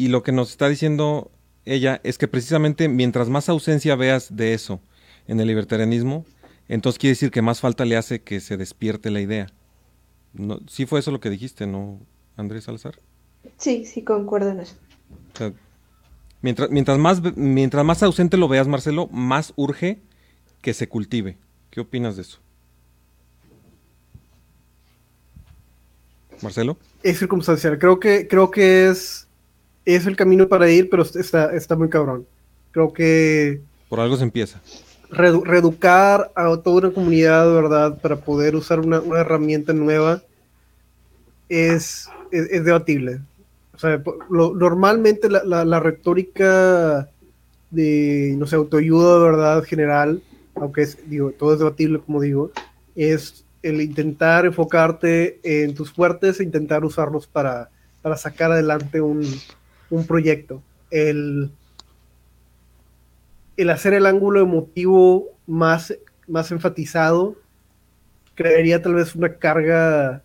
Y lo que nos está diciendo ella es que precisamente mientras más ausencia veas de eso en el libertarianismo, entonces quiere decir que más falta le hace que se despierte la idea. No, sí fue eso lo que dijiste, ¿no, Andrés Salazar? Sí, sí, concuerdo en eso. O sea, mientras, mientras, más, mientras más ausente lo veas, Marcelo, más urge que se cultive. ¿Qué opinas de eso? Marcelo. Es circunstancial. Creo que, creo que es, es el camino para ir, pero está, está muy cabrón. Creo que Por algo se empieza. reedu- reeducar a toda una comunidad, ¿verdad? Para poder usar una, una herramienta nueva es, es, es debatible. O sea, lo- normalmente la, la- la retórica de, no sé, autoayuda, ¿verdad? General, aunque es, digo, todo es debatible, como digo, es el intentar enfocarte en tus fuertes e intentar usarlos para, para sacar adelante un, un proyecto. El, el hacer el ángulo emotivo más, más enfatizado, crearía tal vez una carga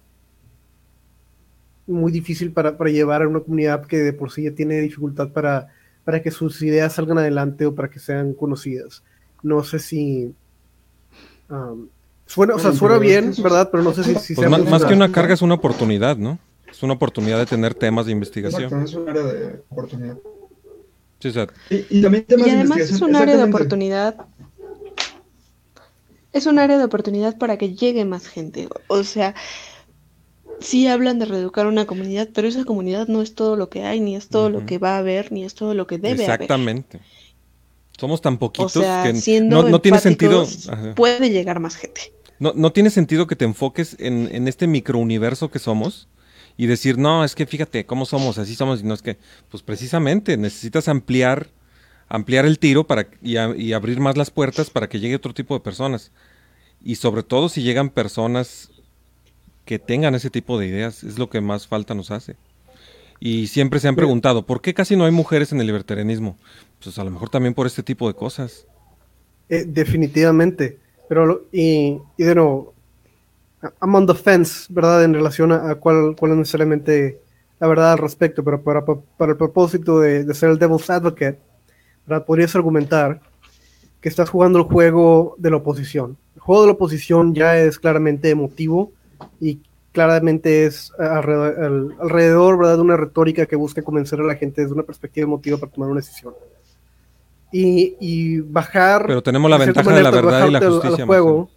muy difícil para, para llevar a una comunidad que de por sí ya tiene dificultad para, para que sus ideas salgan adelante o para que sean conocidas. No sé si... um, suena, o sea, suena bien, ¿verdad? Pero no sé si, si Pues sea más, que una carga es una oportunidad, ¿no? Es una oportunidad de tener temas de investigación. Exacto, es un área de oportunidad. Sí, o sea, Y, y también temas Y de además es un área de oportunidad. Es un área de oportunidad para que llegue más gente. O sea, sí hablan de reeducar una comunidad, pero esa comunidad no es todo lo que hay, ni es todo lo que va a haber, ni es todo lo que debe haber. exactamente. Somos tan O poquitos sea, que no, no tiene sentido. ajá. puede llegar más gente. No, no tiene sentido que te enfoques en, en este microuniverso que somos y decir, no, es que fíjate cómo somos, así somos, y no es que, pues precisamente necesitas ampliar, ampliar el tiro para, y, a- y abrir más las puertas para que llegue otro tipo de personas. Y sobre todo si llegan personas que tengan ese tipo de ideas, es lo que más falta nos hace. Y siempre se han preguntado, ¿por qué casi no hay mujeres en el libertarianismo? Pues a lo mejor también por este tipo de cosas. Eh, definitivamente. Pero, lo- y, y de nuevo, I'm on the fence, ¿verdad? En relación a, a cuál, cuál es necesariamente la verdad al respecto, pero para, para el propósito de, de ser el devil's advocate, ¿verdad? Podrías argumentar que estás jugando el juego de la oposición. El juego de la oposición ya es claramente emotivo y claramente es alrededor, al- alrededor, ¿verdad? de una retórica que busca convencer a la gente desde una perspectiva emotiva para tomar una decisión. Y, y bajar... Pero tenemos la de ventaja de la verdad y la bajarte al- al justicia, juego,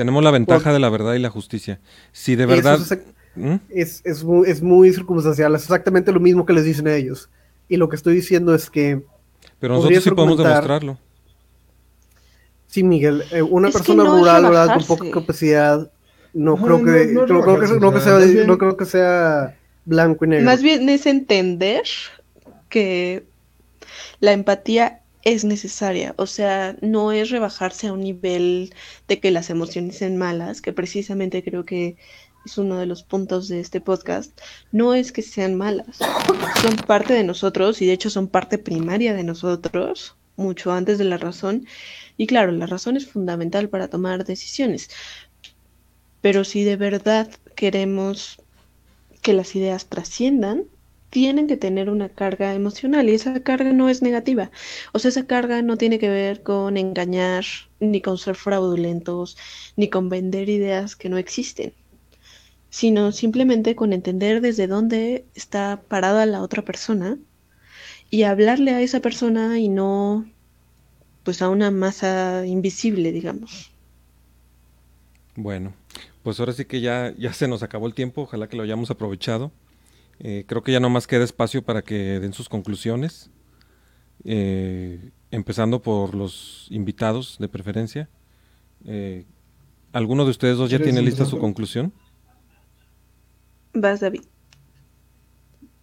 Tenemos la ventaja de la verdad y la justicia. Si de verdad... es ¿Mm? es, es, muy, es muy circunstancial, es exactamente lo mismo que les dicen a ellos. Y lo que estoy diciendo es que, Pero nosotros sí podemos demostrarlo. sí, Miguel, eh, una persona no rural, ¿verdad? Con poca capacidad, no, No, creo que, creo sea, no creo que sea blanco y negro. Más bien es entender que la empatía es necesaria, o sea, no es rebajarse a un nivel de que las emociones sean malas, que precisamente creo que es uno de los puntos de este podcast, no es que sean malas, son parte de nosotros y de hecho son parte primaria de nosotros, mucho antes de la razón, y claro, la razón es fundamental para tomar decisiones, pero si de verdad queremos que las ideas trasciendan, tienen que tener una carga emocional y esa carga no es negativa. O sea, esa carga no tiene que ver con engañar, ni con ser fraudulentos, ni con vender ideas que no existen, sino simplemente con entender desde dónde está parada la otra persona y hablarle a esa persona y no pues a una masa invisible, digamos. Bueno, pues ahora sí que ya, ya se nos acabó el tiempo, ojalá que lo hayamos aprovechado. Eh, creo que ya no más queda espacio para que den sus conclusiones, eh, empezando por los invitados de preferencia. Eh, ¿Alguno de ustedes dos ya ¿Quieres tiene lista su conclusión? Vas, David.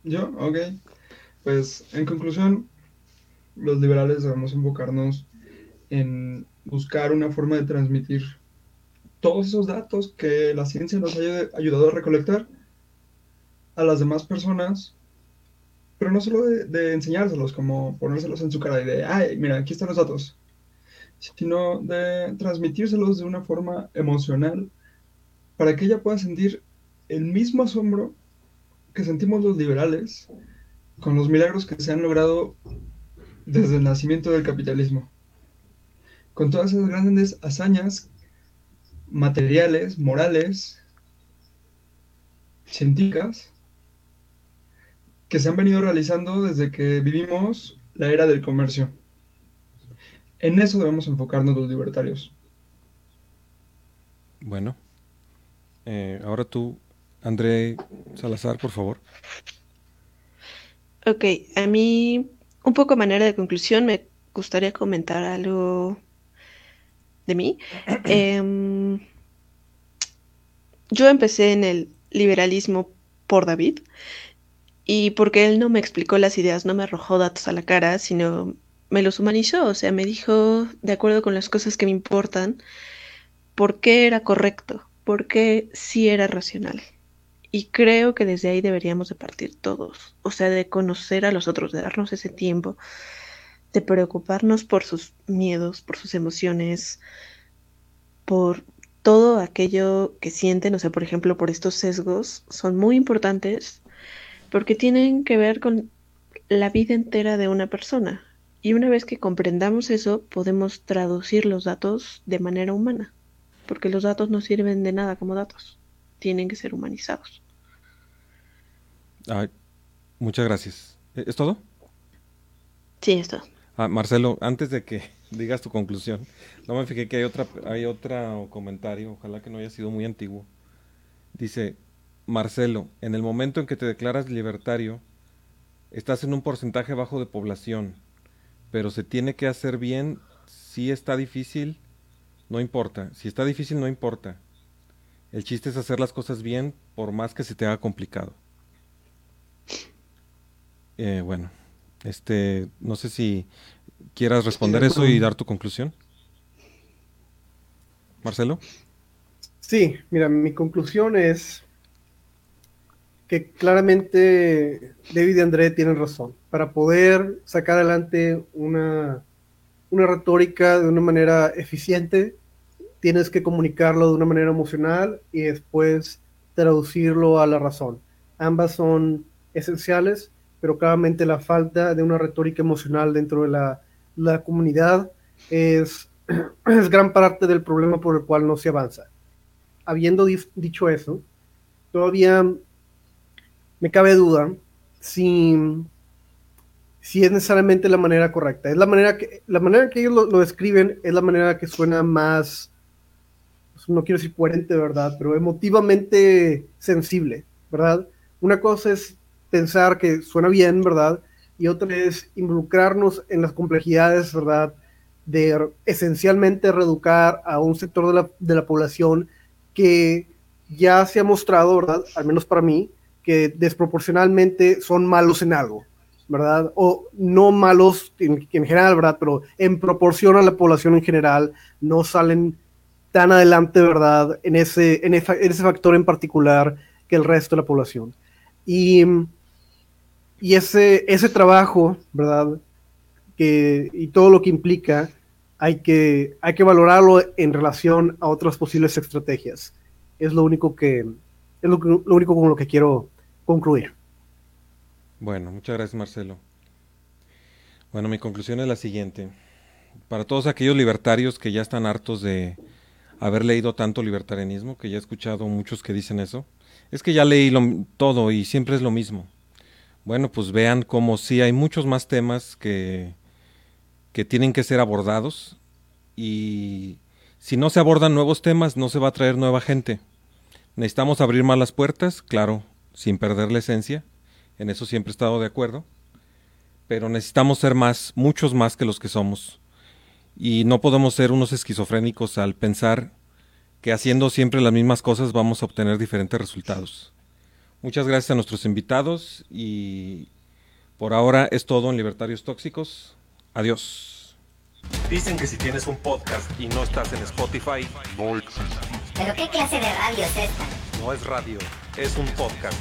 Yo, ok. Pues en conclusión, los liberales debemos enfocarnos en buscar una forma de transmitir todos esos datos que la ciencia nos haya ayudado a recolectar a las demás personas, pero no solo de, de enseñárselos, como ponérselos en su cara y de, ay, mira, aquí están los datos, sino de transmitírselos de una forma emocional para que ella pueda sentir el mismo asombro que sentimos los liberales con los milagros que se han logrado desde el nacimiento del capitalismo. Con todas esas grandes hazañas materiales, morales, científicas, que se han venido realizando desde que vivimos la era del comercio. En eso debemos enfocarnos los libertarios. Bueno, eh, ahora tú, André Salazar, por favor. Ok, a mí, un poco a manera de conclusión, me gustaría comentar algo de mí. Em, yo empecé en el liberalismo por David y porque él no me explicó las ideas, no me arrojó datos a la cara, sino me los humanizó, o sea, me dijo, de acuerdo con las cosas que me importan, por qué era correcto, por qué sí era racional. Y creo que desde ahí deberíamos de partir todos, o sea, de conocer a los otros, de darnos ese tiempo, de preocuparnos por sus miedos, por sus emociones, por todo aquello que sienten, o sea, por ejemplo, por estos sesgos, son muy importantes porque tienen que ver con la vida entera de una persona. Y una vez que comprendamos eso, podemos traducir los datos de manera humana, porque los datos no sirven de nada como datos, tienen que ser humanizados. Ay, muchas gracias. ¿E- ¿Es todo? Sí, esto. Ah, Marcelo, antes de que digas tu conclusión, no me fijé que hay otra, hay otro comentario, ojalá que no haya sido muy antiguo. Dice, Marcelo, en el momento en que te declaras libertario, estás en un porcentaje bajo de población, pero se tiene que hacer bien, si está difícil, no importa, si está difícil, no importa. El chiste es hacer las cosas bien, por más que se te haga complicado. Eh, bueno, este, no sé si quieras responder eso y dar tu conclusión. Marcelo. Sí, mira, mi conclusión es que claramente David y André tienen razón. Para poder sacar adelante una, una retórica de una manera eficiente, tienes que comunicarlo de una manera emocional y después traducirlo a la razón. Ambas son esenciales, pero claramente la falta de una retórica emocional dentro de la, la comunidad es, es gran parte del problema por el cual no se avanza. Habiendo di- dicho eso, todavía me cabe duda si, si es necesariamente la manera correcta. Es la manera que, la manera que ellos lo, describen es la manera que suena más, pues, no quiero decir coherente, ¿verdad? Pero emotivamente sensible, ¿verdad? Una cosa es pensar que suena bien, ¿verdad? Y otra es involucrarnos en las complejidades, ¿verdad? De esencialmente reeducar a un sector de la, de la población que ya se ha mostrado, ¿verdad? Al menos para mí, que desproporcionalmente son malos en algo, ¿verdad? O no malos en, en, general, ¿verdad? Pero en proporción a la población en general, no salen tan adelante, ¿verdad? En ese, en ese, factor en particular que el resto de la población. Y, y ese, ese trabajo, ¿verdad? Que, y todo lo que implica, hay que, hay que valorarlo en relación a otras posibles estrategias. Es lo único que, es lo único con lo que quiero concluir. Bueno, muchas gracias Marcelo. Bueno, mi conclusión es la siguiente. Para todos aquellos libertarios que ya están hartos de haber leído tanto libertarianismo, que ya he escuchado muchos que dicen eso, es que ya leí todo y siempre es lo mismo. Bueno, pues vean como sí hay muchos más temas que, que tienen que ser abordados y si no se abordan nuevos temas no se va a traer nueva gente. Necesitamos abrir más las puertas, claro, sin perder la esencia, en eso siempre he estado de acuerdo, pero necesitamos ser más, muchos más que los que somos. Y no podemos ser unos esquizofrénicos al pensar que haciendo siempre las mismas cosas vamos a obtener diferentes resultados. Muchas gracias a nuestros invitados y por ahora es todo en Libertarios Tóxicos. Adiós. Dicen que si tienes un podcast y no estás en Spotify, no. ¿Pero qué clase de radio es esta? No es radio, es un podcast.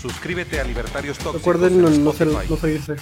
Suscríbete a Libertarios Tóxicos. Recuerden en no, no seguirse.